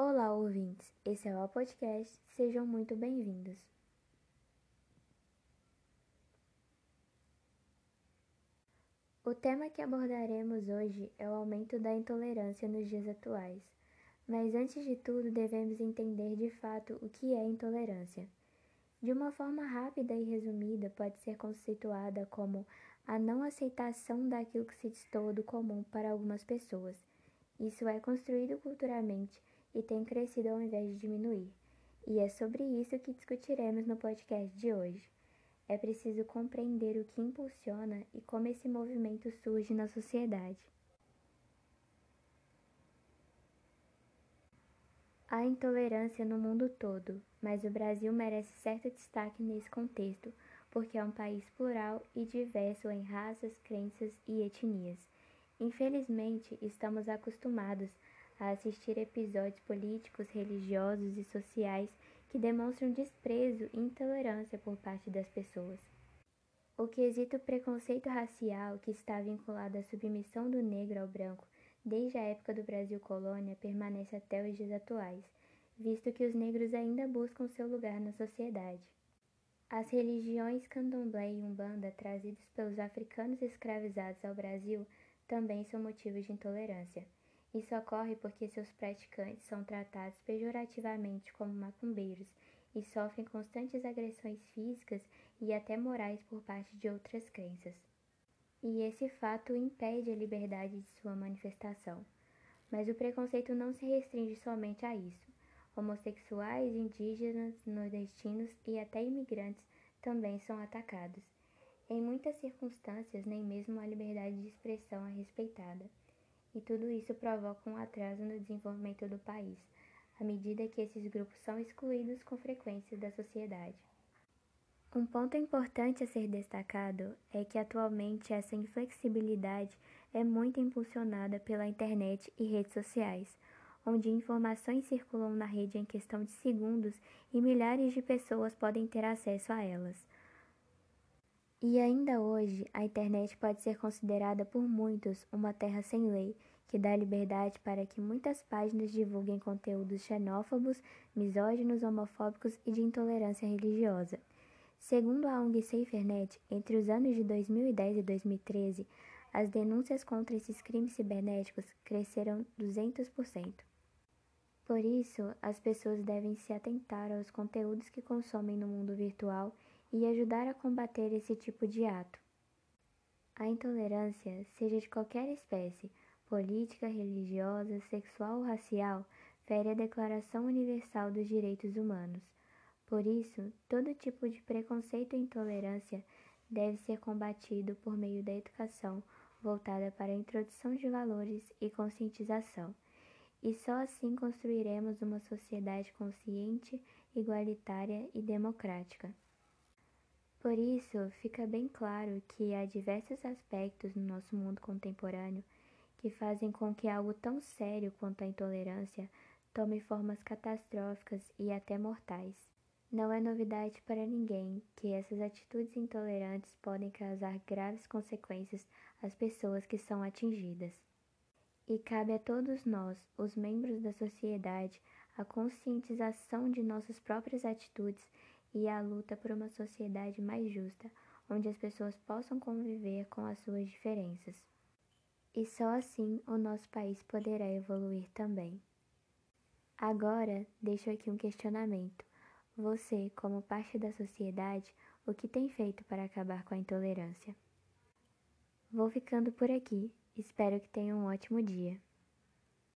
Olá, ouvintes! Esse é o podcast. Sejam muito bem-vindos. O tema que abordaremos hoje é o aumento da intolerância nos dias atuais. Mas antes de tudo, devemos entender de fato o que é intolerância. De uma forma rápida e resumida, pode ser conceituada como a não aceitação daquilo que se distorce do comum para algumas pessoas. Isso é construído culturalmente e tem crescido ao invés de diminuir. E é sobre isso que discutiremos no podcast de hoje. É preciso compreender o que impulsiona e como esse movimento surge na sociedade. Há intolerância no mundo todo, mas o Brasil merece certo destaque nesse contexto, porque é um país plural e diverso em raças, crenças e etnias. Infelizmente, estamos acostumados a assistir episódios políticos, religiosos e sociais que demonstram desprezo e intolerância por parte das pessoas. O quesito preconceito racial, que está vinculado à submissão do negro ao branco desde a época do Brasil colônia, permanece até os dias atuais, visto que os negros ainda buscam seu lugar na sociedade. As religiões candomblé e umbanda trazidas pelos africanos escravizados ao Brasil também são motivos de intolerância. Isso ocorre porque seus praticantes são tratados pejorativamente como macumbeiros e sofrem constantes agressões físicas e até morais por parte de outras crenças. E esse fato impede a liberdade de sua manifestação. Mas o preconceito não se restringe somente a isso. Homossexuais, indígenas, nordestinos e até imigrantes também são atacados. Em muitas circunstâncias, nem mesmo a liberdade de expressão é respeitada e tudo isso provoca um atraso no desenvolvimento do país, à medida que esses grupos são excluídos com frequência da sociedade. Um ponto importante a ser destacado é que atualmente essa inflexibilidade é muito impulsionada pela internet e redes sociais, onde informações circulam na rede em questão de segundos e milhares de pessoas podem ter acesso a elas. E ainda hoje, a internet pode ser considerada por muitos uma terra sem lei, que dá liberdade para que muitas páginas divulguem conteúdos xenófobos, misóginos, homofóbicos e de intolerância religiosa. Segundo a ONG SaferNet, entre os anos de 2010 e 2013, as denúncias contra esses crimes cibernéticos cresceram 200%. Por isso, as pessoas devem se atentar aos conteúdos que consomem no mundo virtual e ajudar a combater esse tipo de ato. A intolerância, seja de qualquer espécie, política, religiosa, sexual ou racial, fere a Declaração Universal dos Direitos Humanos. Por isso, todo tipo de preconceito e intolerância deve ser combatido por meio da educação voltada para a introdução de valores e conscientização. E só assim construiremos uma sociedade consciente, igualitária e democrática. Por isso, fica bem claro que há diversos aspectos no nosso mundo contemporâneo que fazem com que algo tão sério quanto a intolerância tome formas catastróficas e até mortais. Não é novidade para ninguém que essas atitudes intolerantes podem causar graves consequências às pessoas que são atingidas. E cabe a todos nós, os membros da sociedade, a conscientização de nossas próprias atitudes e a luta por uma sociedade mais justa, onde as pessoas possam conviver com as suas diferenças. E só assim o nosso país poderá evoluir também. Agora, deixo aqui um questionamento. Você, como parte da sociedade, o que tem feito para acabar com a intolerância? Vou ficando por aqui. Espero que tenha um ótimo dia.